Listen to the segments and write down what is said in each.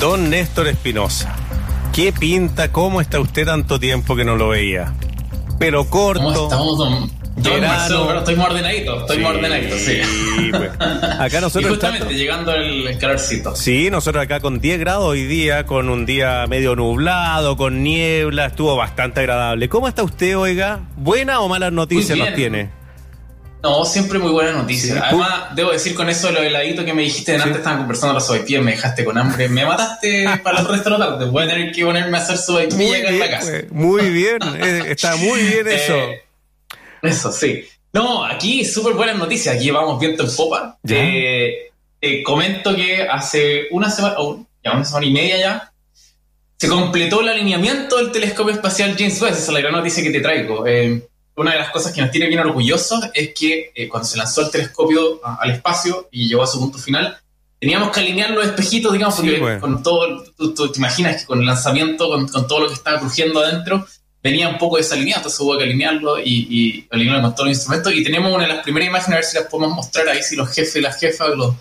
Don Néstor Espinosa, ¿qué pinta? ¿Cómo está usted tanto tiempo que no lo veía? Pero corto. ¿Cómo estamos, don? Verano. pero estoy muy ordenadito, estoy muy ordenadito, sí. pues. Acá nosotros. y justamente llegando el calorcito. Sí, nosotros acá con 10 grados hoy día, con un día medio nublado, con niebla, estuvo bastante agradable. ¿Cómo está usted, oiga? ¿Buena o malas noticias nos tiene? No, siempre muy buena noticia. Además, debo decir con eso lo heladito que me dijiste antes, estaban conversando los soypies, me dejaste con hambre, me mataste para el resto de la tarde. Voy a tener que ponerme a hacer acá en la casa. Muy bien, eh, está muy bien eso. Eh, eso, sí. No, aquí súper buenas noticias, aquí vamos viento en popa. Eh, comento que hace una semana, o ya una semana y media ya, se completó el alineamiento del telescopio espacial James Webb, esa es la gran noticia que te traigo. Eh, una de las cosas que nos tiene bien orgullosos es que eh, cuando se lanzó el telescopio al espacio y llegó a su punto final, teníamos que alinear los espejitos, digamos, porque con todo, tú, te imaginas que con el lanzamiento, con, todo lo que estaba crujiendo adentro, venía un poco desalineado, entonces hubo que alinearlo y, y alinearlo con todos los instrumentos. Y tenemos una de las primeras imágenes, a ver si las podemos mostrar ahí, si los jefes y las jefas, los,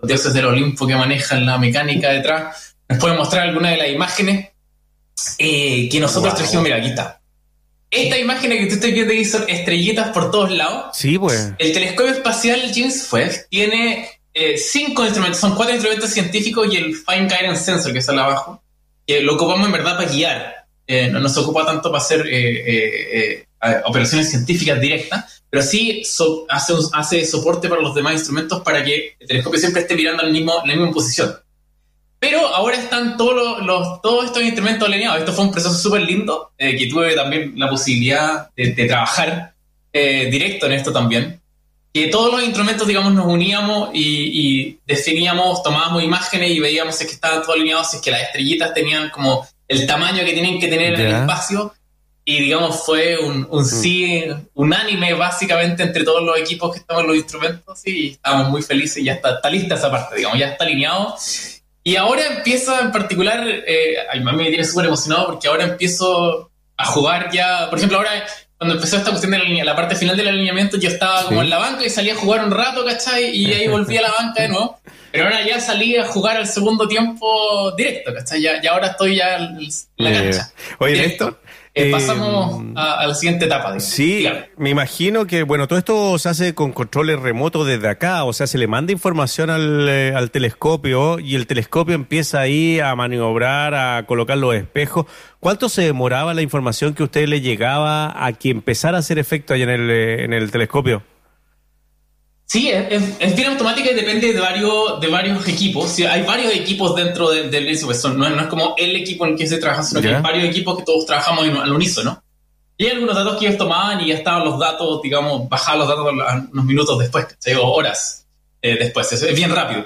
dioses del Olimpo que manejan la mecánica detrás, nos pueden mostrar alguna de las imágenes eh, que nosotros trajimos. Mira, aquí está. Esta imagen que tú estás viendo ahí son estrellitas por todos lados. Sí, pues. El telescopio espacial James Webb tiene eh, cinco instrumentos, son cuatro instrumentos científicos y el Fine Guidance Sensor que está abajo, que lo ocupamos en verdad para guiar. Eh, no nos ocupa tanto para hacer eh, operaciones científicas directas, pero sí hace, hace soporte para los demás instrumentos para que el telescopio siempre esté mirando en la misma posición. Pero ahora están todos los, todos estos instrumentos alineados. Esto fue un proceso súper lindo, eh, que tuve también la posibilidad de, trabajar eh, directo en esto también. Que todos los instrumentos, digamos, nos uníamos y, definíamos, tomábamos imágenes y veíamos si es que estaban todos alineados, si es que las estrellitas tenían como el tamaño que tienen que tener en el espacio. Y digamos, fue un, un sí unánime básicamente entre todos los equipos que estaban los instrumentos y estábamos muy felices y ya está, está lista esa parte, digamos, ya está alineado y ahora empiezo en particular, eh, a mí me tiene súper emocionado porque ahora empiezo a jugar ya, por ejemplo, ahora cuando empezó esta cuestión de la, la parte final del alineamiento, yo estaba como en la banca y salía a jugar un rato, ¿cachai? Y ahí volví a la banca de nuevo. Pero ahora ya salí a jugar al segundo tiempo directo, ¿cachai? Ya, ya ahora estoy ya en la cancha. Oye, esto eh, pasamos em, a, la siguiente etapa. Sí, me imagino que, bueno, todo esto se hace con controles remotos desde acá, o sea, se le manda información al, eh, al telescopio y el telescopio empieza ahí a maniobrar, a colocar los espejos. ¿Cuánto se demoraba la información que a usted le llegaba a que empezara a hacer efecto ahí en el, eh, en el telescopio? Sí, es, bien automática y depende de varios, de varios equipos. hay varios equipos dentro del de, no, es como el equipo en el que se trabaja, sino que hay varios equipos que todos trabajamos al unísono. Y hay algunos datos que ellos tomaban y ya estaban los datos, digamos, bajaban los datos unos minutos después, o horas eh, después. es bien rápido.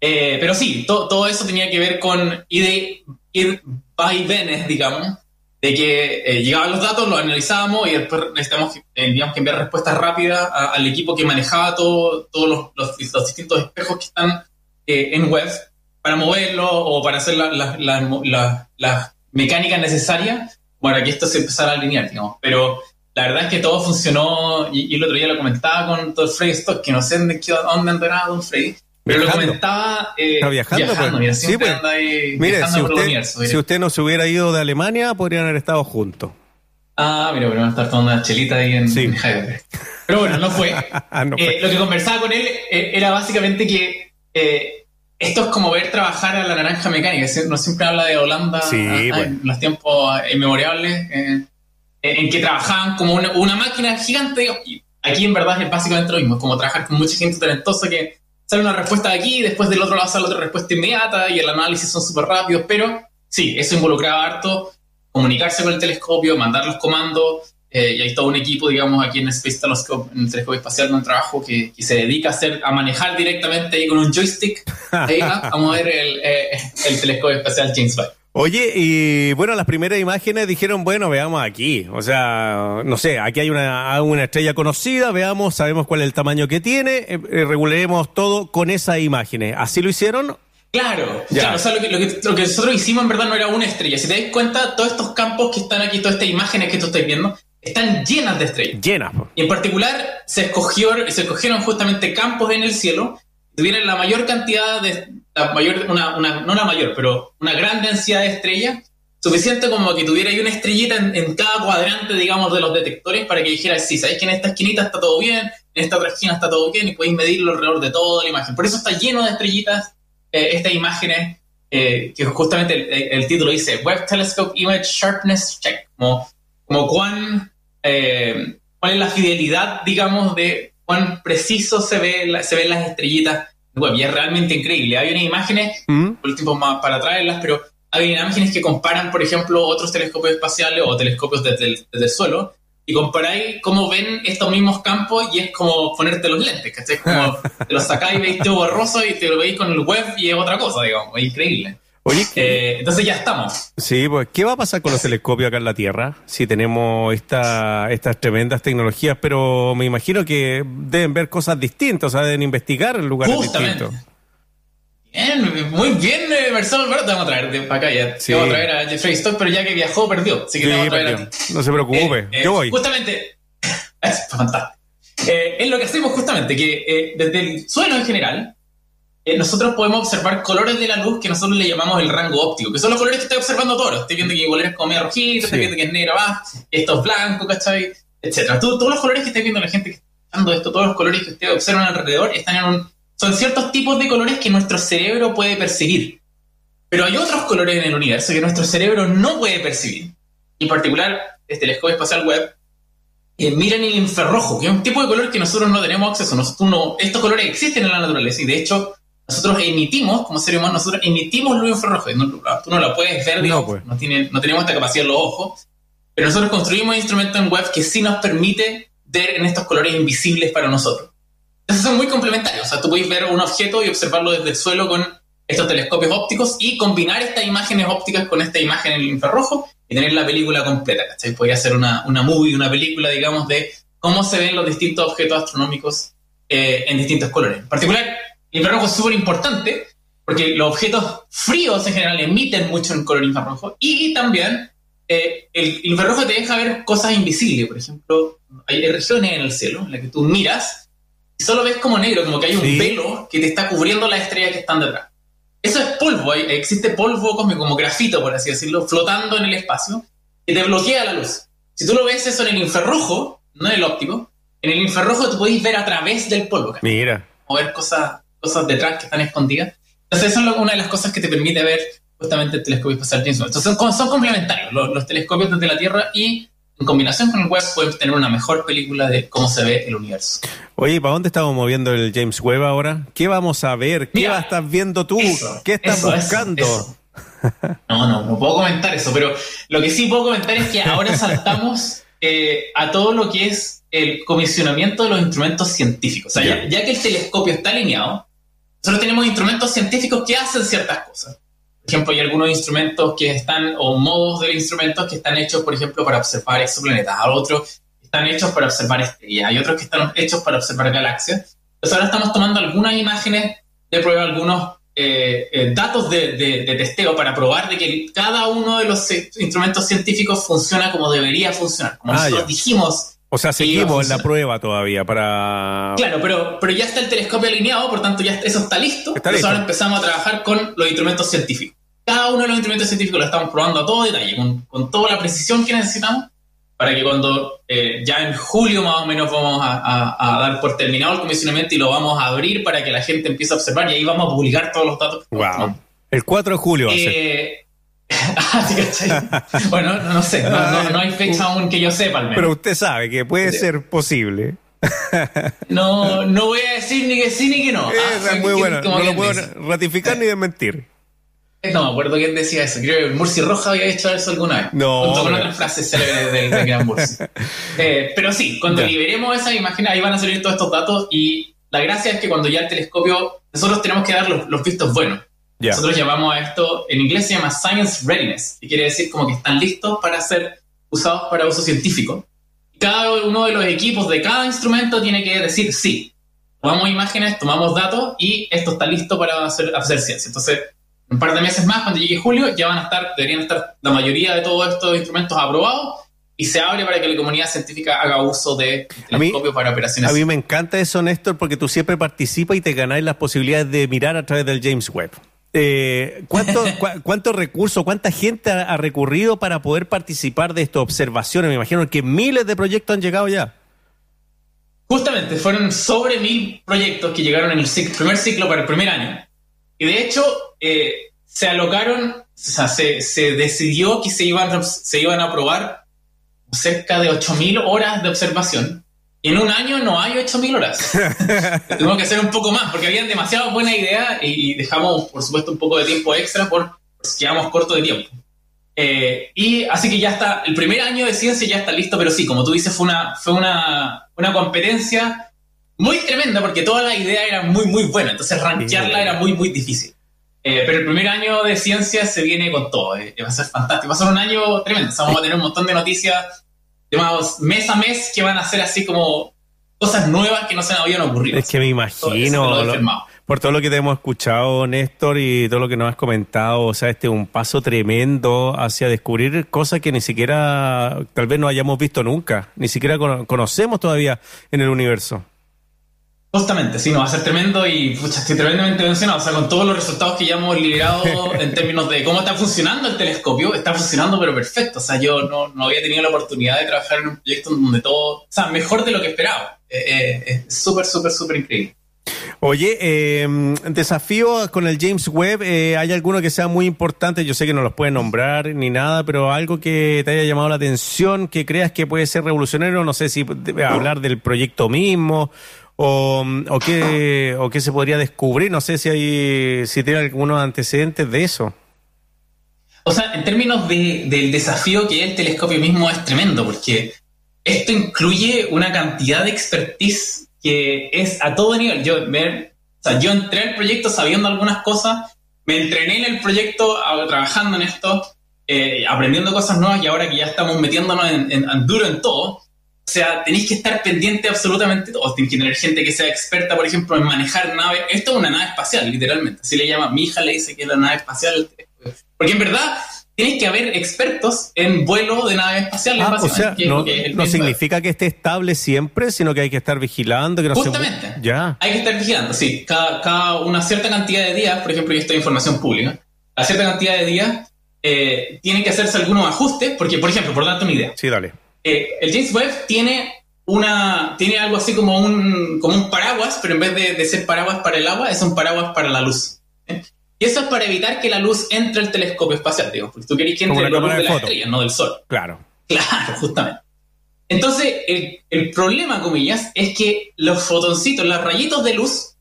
Eh, pero sí, todo eso tenía que ver con ir, de, ir vaivenes, digamos, de que eh, llegaban los datos, los analizábamos y después necesitamos eh, que enviar respuestas rápidas al equipo que manejaba todo, todos los, los, distintos espejos que están eh, en web para moverlo o para hacer las la, la, mecánicas necesarias para que esto se empezara a alinear, digamos. Pero la verdad es que todo funcionó y, el otro día lo comentaba con todo Freddy Stock, que no sé dónde, dónde andará Don Freddy, pero lo comentaba. Eh, Está viajando, viajando pues. sí, pues. mire, si usted, si usted no se hubiera ido de Alemania, podrían haber estado juntos. Ah, mira, pero van a estar tomando una chelita ahí en, sí. Pero bueno, no fue. Ah, eh, lo que conversaba con él eh, era básicamente que eh, esto es como ver trabajar a la naranja mecánica. No siempre habla de Holanda sí, ah, en los tiempos inmemorables, en que trabajaban como una, una máquina gigante. Y aquí en verdad es básicamente lo mismo, es como trabajar con mucha gente talentosa que sale una respuesta de aquí, después del otro lado sale otra respuesta inmediata y el análisis son súper rápidos, pero sí, eso involucraba harto comunicarse con el telescopio, mandar los comandos, eh, y hay todo un equipo, digamos, aquí en Space Telescope, en el telescopio espacial, un trabajo que, se dedica a hacer, a manejar directamente ahí con un joystick, ahí, a, mover el, eh, el, telescopio espacial James Webb. Oye, y bueno, las primeras imágenes dijeron, bueno, veamos aquí. O sea, no sé, aquí hay una, una estrella conocida, veamos, sabemos cuál es el tamaño que tiene, eh, regularemos todo con esas imágenes. ¿Así lo hicieron? Claro, claro, o sea, lo que, lo, que, nosotros hicimos en verdad no era una estrella. Si te das cuenta, todos estos campos que están aquí, todas estas imágenes que tú estás viendo, están llenas de estrellas. Llenas. Y en particular se, escogió, se escogieron justamente campos en el cielo que tuvieran la mayor cantidad de, la mayor, una, una, no la mayor, pero una gran densidad de estrellas, suficiente como que tuviera ahí una estrellita en, cada cuadrante, digamos, de los detectores para que dijera, sí, sabéis que en esta esquinita está todo bien, en esta otra esquina está todo bien y podéis medirlo alrededor de toda la imagen. Por eso está lleno de estrellitas eh, estas imágenes, eh, que justamente el, título dice Web Telescope Image Sharpness Check, como, como cuán, eh, cuál es la fidelidad, digamos, de cuán preciso se, ve se ven las estrellitas web. Y es realmente increíble. Hay unas imágenes, mm. por el tiempo más para traerlas, pero hay imágenes que comparan, por ejemplo, otros telescopios espaciales o telescopios desde el, desde el suelo y comparáis cómo ven estos mismos campos y es como ponerte los lentes, ¿cachai? Como te los sacáis y veis todo borroso y te lo veis con el web y es otra cosa, digamos, es increíble. Oye, eh, entonces ya estamos. Sí, pues, ¿qué va a pasar con los telescopios acá en la Tierra? Si tenemos esta, estas tremendas tecnologías, pero me imagino que deben ver cosas distintas, o sea, deben investigar en lugares distintos. Bien, muy bien, eh, Marcelo Alberto. Te vamos a traer de acá ya. Te vamos a traer a Jeffrey Stock, pero ya que viajó, perdió. Así que te vamos a traer a ti. No se preocupe, eh, eh, yo voy. Justamente, es fantástico. Eh, es lo que hacemos justamente, que desde el suelo en general, nosotros podemos observar colores de la luz que nosotros le llamamos el rango óptico, que son los colores que estoy observando todos. Estoy viendo que igual es como medio rojito, estoy viendo que es negro abajo, esto es blanco, ¿cachai? Etcétera. Todos, todos los colores que estoy viendo la gente que está usando esto, todos los colores que ustedes observan alrededor, están en un son ciertos tipos de colores que nuestro cerebro puede percibir. Pero hay otros colores en el universo que nuestro cerebro no puede percibir. en particular, este telescopio espacial web eh, miran el infrarrojo, que es un tipo de color que nosotros no tenemos acceso. Nosotros no, estos colores existen en la naturaleza y de hecho nosotros emitimos, como seres humanos, nosotros emitimos luz infrarrojo. No, tú no la puedes ver, no, pues. no, tiene, no tenemos esta capacidad en los ojos, pero nosotros construimos un instrumento en web que sí nos permite ver en estos colores invisibles para nosotros son muy complementarios. O sea, tú puedes ver un objeto y observarlo desde el suelo con estos telescopios ópticos y combinar estas imágenes ópticas con esta imagen en el infrarrojo y tener la película completa, ¿cachai? Podría hacer una, una movie, una película, digamos, de cómo se ven los distintos objetos astronómicos eh, en distintos colores. En particular, el infrarrojo es súper importante porque los objetos fríos en general emiten mucho en color infrarrojo y también eh, el infrarrojo te deja ver cosas invisibles. Por ejemplo, hay regiones en el cielo en las que tú miras solo ves como negro, como que hay un velo que te está cubriendo las estrellas que están detrás. Eso es polvo, existe polvo como grafito, por así decirlo, flotando en el espacio, que te bloquea la luz. Si tú lo ves eso en el infrarrojo, no en el óptico, en el infrarrojo tú podéis ver a través del polvo. Mira. O ver cosas, cosas detrás que están escondidas. Entonces, eso es una de las cosas que te permite ver justamente el telescopio espacial James Entonces, son, son complementarios los, los telescopios desde la Tierra y en combinación con el web pueden tener una mejor película de cómo se ve el universo. Oye, ¿para dónde estamos moviendo el James Webb ahora? ¿Qué vamos a ver? ¿Qué estás viendo tú? ¿Qué estás buscando? no, no, no puedo comentar eso, pero lo que sí puedo comentar es que ahora saltamos eh, a todo lo que es el comisionamiento de los instrumentos científicos. O sea, ya que el telescopio está alineado, nosotros tenemos instrumentos científicos que hacen ciertas cosas. Por ejemplo, hay algunos instrumentos que están, o modos de instrumentos que están hechos, por ejemplo, para observar exoplanetas, otros están hechos para observar estrellas, hay otros que están hechos para observar galaxias. Entonces ahora estamos tomando algunas imágenes de prueba, algunos eh, eh, datos de, testeo para probar de que cada uno de los instrumentos científicos funciona como debería funcionar, como ah, nosotros dijimos. O sea, seguimos en la prueba todavía para... Claro, pero, pero ya está el telescopio alineado, por tanto ya eso está listo. Entonces ahora empezamos a trabajar con los instrumentos científicos cada uno de los instrumentos científicos lo estamos probando a todo detalle, con, toda la precisión que necesitamos, para que cuando eh, ya en julio más o menos vamos a, dar por terminado el comisionamiento y lo vamos a abrir para que la gente empiece a observar y ahí vamos a publicar todos los datos. Wow. El 4 de julio va a ser. Eh, bueno, no, sé, no, hay fecha aún que yo sepa al menos. Pero usted sabe que puede ser posible. no, no voy a decir ni que sí ni que no. es ah, muy bueno, no lo puedo ratificar ni desmentir. No me acuerdo quién decía eso. Creo que Murci Roja había hecho eso alguna vez. No. Junto con otras frases célebres del, del gran Murci. Eh, pero sí, cuando Ya. liberemos esa imagen, ahí van a salir todos estos datos. Y la gracia es que cuando ya el telescopio, nosotros tenemos que dar los, los vistos buenos. Ya. Nosotros llamamos a esto, en inglés se llama Science Readiness, que quiere decir como que están listos para ser usados para uso científico. Cada uno de los equipos de cada instrumento tiene que decir sí. Tomamos imágenes, tomamos datos y esto está listo para hacer, hacer ciencia. Entonces, un par de meses más, cuando llegue julio, ya van a estar, deberían estar la mayoría de todos estos instrumentos aprobados y se abre para que la comunidad científica haga uso de telescopios para operaciones. A mí me encanta eso, Néstor, porque tú siempre participas y te ganáis las posibilidades de mirar a través del James Webb. Eh, ¿cuánto, cua- ¿Cuántos recursos, cuánta gente ha, ha recurrido para poder participar de estas observaciones? Me imagino que miles de proyectos han llegado ya. Justamente, fueron sobre mil proyectos que llegaron en el primer ciclo para el primer año. Y de hecho, eh, se alocaron, o sea, se, se decidió que se iban, a- se iban a aprobar cerca de 8.000 horas de observación. Y en un año no hay 8.000 horas. Tuvimos que hacer un poco más, porque habían demasiado buena idea y dejamos, por supuesto, un poco de tiempo extra por, por si quedamos cortos de tiempo. Eh, y así que ya está, el primer año de ciencia ya está listo, pero sí, como tú dices, fue una, fue una, una competencia muy tremenda porque toda la idea era muy, muy buena, entonces rankearla era muy, muy difícil. Eh, pero el primer año de ciencia se viene con todo, eh, va a ser fantástico, va a ser un año tremendo, o sea, vamos a tener un montón de noticias, digamos, mes a mes que van a ser así como cosas nuevas que no se nos habían ocurrido. Es que me imagino, lo lo- por todo lo que te hemos escuchado, Néstor, y todo lo que nos has comentado, o sea, este es un paso tremendo hacia descubrir cosas que ni siquiera, tal vez no hayamos visto nunca, ni siquiera cono- conocemos todavía en el universo. Justamente, sí, no, va a ser tremendo y pucha, estoy tremendamente emocionado. O sea, con todos los resultados que ya hemos liberado en términos de cómo está funcionando el telescopio, está funcionando pero perfecto. O sea, yo no, no había tenido la oportunidad de trabajar en un proyecto donde todo, o sea, mejor de lo que esperaba. Eh, eh, es súper, súper, súper increíble. Oye, eh, desafío con el James Webb, eh, ¿hay alguno que sea muy importante? Yo sé que no los puedes nombrar ni nada, pero algo que te haya llamado la atención, que creas que puede ser revolucionario, no sé si hablar del proyecto mismo o, qué o qué se podría descubrir, no sé si hay si tiene algunos antecedentes de eso. O sea, en términos de- del desafío que es el telescopio mismo es tremendo, porque esto incluye una cantidad de expertise que es a todo nivel. Yo, me- o sea, yo entré al proyecto sabiendo algunas cosas, me entrené en el proyecto trabajando en esto, eh, aprendiendo cosas nuevas y ahora que ya estamos metiéndonos en, en- en duro en todo, o sea, tenéis que estar pendiente absolutamente todo. Tenéis que tener gente que sea experta, por ejemplo, en manejar naves. Esto es una nave espacial, literalmente. Así le llama. Mi hija le dice que es la nave espacial. Porque en verdad tenéis que haber expertos en vuelo de naves espaciales. Ah, o sea, que no, que significa que esté estable siempre, sino que hay que estar vigilando, que no se- Justamente. Ya. Hay que estar vigilando, sí. Cada, cada una cierta cantidad de días, por ejemplo, y esto es información pública, a cierta cantidad de días eh, tienen que hacerse algunos ajustes, porque, por ejemplo, por darte una idea, Sí, dale. Eh, el James Webb tiene una tiene algo así como un como un paraguas, pero en vez de, de ser paraguas para el agua, es un paraguas para la luz. ¿eh? Y eso es para evitar que la luz entre al telescopio espacial, digamos, porque tú querés que entre la luz de de las estrellas, no del sol. Claro. Claro, justamente. Entonces, el, el problema, comillas, es que los fotoncitos, los rayitos de luz,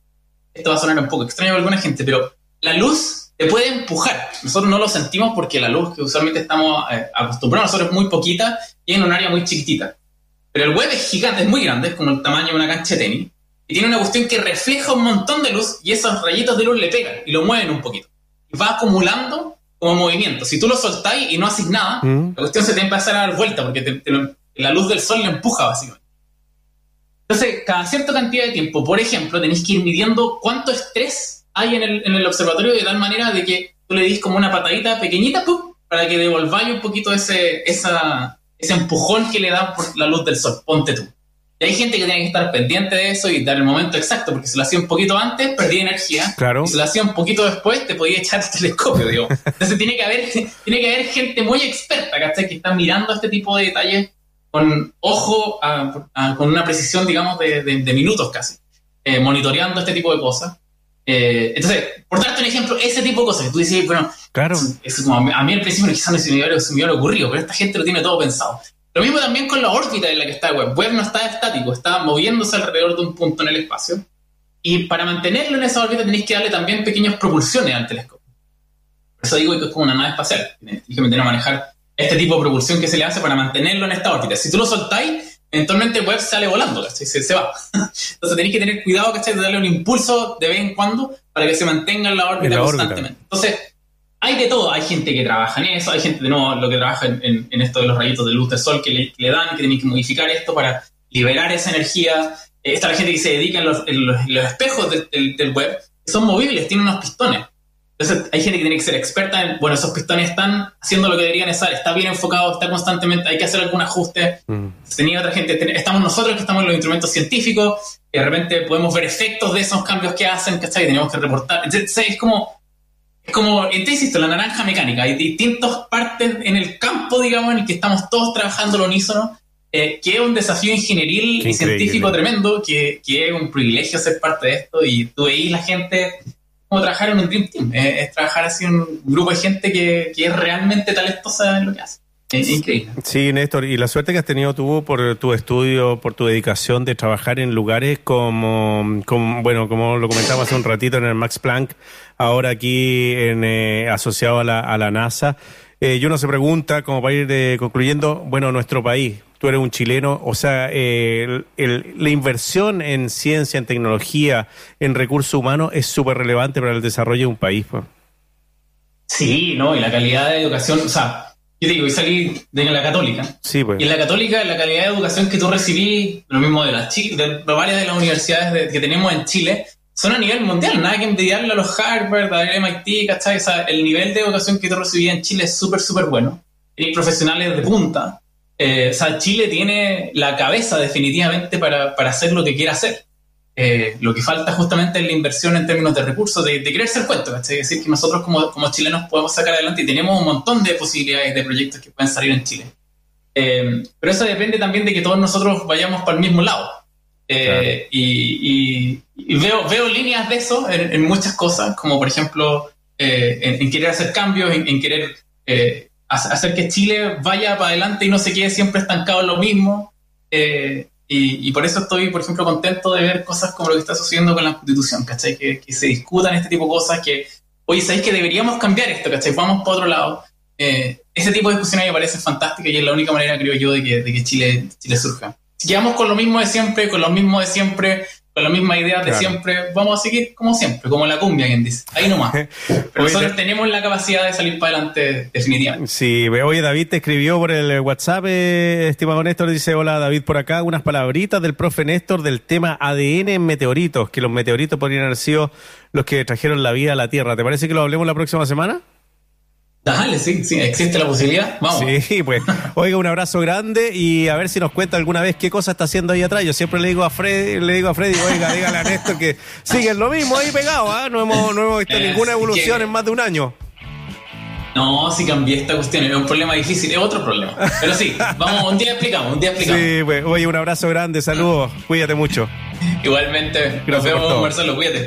esto va a sonar un poco extraño para alguna gente, pero la luz te puede empujar. Nosotros no lo sentimos porque la luz que usualmente estamos eh, acostumbrados nosotros es muy poquita y en un área muy chiquitita. Pero el web es gigante, es muy grande, es como el tamaño de una cancha de tenis, y tiene una cuestión que refleja un montón de luz y esos rayitos de luz le pegan y lo mueven un poquito. Y va acumulando como movimiento. Si tú lo soltáis y no haces nada, Mm. la cuestión se te empieza a dar vuelta porque te- te lo- la luz del sol le empuja básicamente. Entonces, cada cierta cantidad de tiempo, por ejemplo, tenéis que ir midiendo cuánto estrés hay en el, en el observatorio de tal manera de que tú le dis como una patadita pequeñita ¡pum! para que devolváis un poquito ese, esa, ese empujón que le da por la luz del sol. Ponte tú. Y hay gente que tiene que estar pendiente de eso y dar el momento exacto, porque si lo hacía un poquito antes, perdía energía. Claro. Y si lo hacía un poquito después, te podía echar el telescopio, digo. Entonces tiene que haber, tiene que haber gente muy experta, ¿cachai? Que está mirando este tipo de detalles con ojo, a- a- con una precisión, digamos, de, de- de minutos casi, eh, monitoreando este tipo de cosas. Eh, entonces, por darte un ejemplo, ese tipo de cosas que tú dices, bueno, Claro. como a mí, al principio quizás no se me, hubiera, se me hubiera ocurrido, pero esta gente lo tiene todo pensado. Lo mismo también con la órbita en la que está Webb. Webb no está estático, está moviéndose alrededor de un punto en el espacio. Y para mantenerlo en esa órbita tenéis que darle también pequeñas propulsiones al telescopio. Por eso digo que es como una nave espacial. Tienes que meter a manejar este tipo de propulsión que se le hace para mantenerlo en esta órbita. Si tú lo soltáis, eventualmente el web sale volando, ¿cachai? Se, se va. Entonces tenéis que tener cuidado, ¿cachai? De darle un impulso de vez en cuando para que se mantenga en la órbita constantemente. Entonces, hay de todo. Hay gente que trabaja en eso, hay gente de nuevo lo que trabaja en, esto de los rayitos de luz del sol que le, dan, que tienen que modificar esto para liberar esa energía. Eh, está la gente que se dedica en los, espejos del, web, que son movibles, tienen unos pistones. Entonces hay gente que tiene que ser experta en, bueno, esos pistones están haciendo lo que deberían estar, está bien enfocado, está constantemente, hay que hacer algún ajuste. Mm. Tenía otra gente, estamos nosotros que estamos en los instrumentos científicos, y de repente podemos ver efectos de esos cambios que hacen, ¿cachai? Tenemos que reportar. Entonces, es como, es como, te insisto, la naranja mecánica. Hay distintas partes en el campo, digamos, en el que estamos todos trabajando lo unísono, eh, que es un desafío ingenieril y científico tremendo, que, que, es un privilegio ser parte de esto. Y tú veis la gente como trabajar en un Dream Team, es, trabajar así en un grupo de gente que, que es realmente talentosa en lo que hace. Es increíble. Sí, Néstor, y la suerte que has tenido tú por tu estudio, por tu dedicación de trabajar en lugares como, como bueno, como lo comentaba hace un ratito en el Max Planck, ahora aquí en, eh, asociado a la, a la NASA. Eh, y uno se pregunta, como para ir eh, concluyendo, bueno, nuestro país, tú eres un chileno, o sea, la inversión en ciencia, en tecnología, en recursos humanos es súper relevante para el desarrollo de un país. Pues. Sí, no, y la calidad de educación, o sea, yo digo, y salí de la católica. Sí, pues. Y en la católica, la calidad de educación que tú recibí, lo mismo de las de varias de las universidades que tenemos en Chile, son a nivel mundial, nada que envidiarle a los Harvard, a MIT, ¿cachai? O sea, el nivel de educación que tú recibí en Chile es súper, súper bueno. Hay profesionales de punta. Eh, o sea, Chile tiene la cabeza definitivamente para, para hacer lo que quiera hacer. Eh, lo que falta justamente es la inversión en términos de recursos, de, de creerse el cuento, Es decir, que nosotros como, como, chilenos podemos sacar adelante y tenemos un montón de posibilidades de proyectos que pueden salir en Chile. Eh, pero eso depende también de que todos nosotros vayamos para el mismo lado. y, y, veo, veo líneas de eso en, muchas cosas, como por ejemplo en, querer hacer cambios, en, en querer hacer que Chile vaya para adelante y no se quede siempre estancado en lo mismo. Eh, y, por eso estoy, por ejemplo, contento de ver cosas como lo que está sucediendo con la Constitución, ¿cachai? Que, se discutan este tipo de cosas, que, oye, ¿sabéis que deberíamos cambiar esto, ¿cachai? Vamos para otro lado. Eh, ese tipo de discusiones me parece fantástica y es la única manera, creo yo, de que, de que Chile, Chile surja. Si quedamos con lo mismo de siempre, con lo mismo de siempre, la misma idea de siempre, vamos a seguir como siempre, como la cumbia, quien dice. Ahí nomás. Pero nosotros tenemos la capacidad de salir para adelante definitivamente. Sí, oye, David te escribió por el WhatsApp, eh, estimado Néstor, dice, hola David, por acá, unas palabritas del profe Néstor del tema ADN en meteoritos, que los meteoritos podrían haber sido los que trajeron la vida a la Tierra. ¿Te parece que lo hablemos la próxima semana? Dale, sí, sí, existe la posibilidad. Vamos. Sí, pues. Oiga, un abrazo grande y a ver si nos cuenta alguna vez qué cosa está haciendo ahí atrás. Yo siempre le digo a Freddy, le digo a Freddy, oiga, dígale a Néstor que siguen lo mismo ahí pegado, ¿ah? No hemos, no hemos visto eh, ninguna evolución en más de un año. No, si cambié esta cuestión, es un problema difícil, es otro problema. Pero sí, vamos, un día explicamos, un día explicamos. Sí, pues, oye, un abrazo grande, saludos, cuídate mucho. Igualmente, nos vemos, Marcelo, cuídate.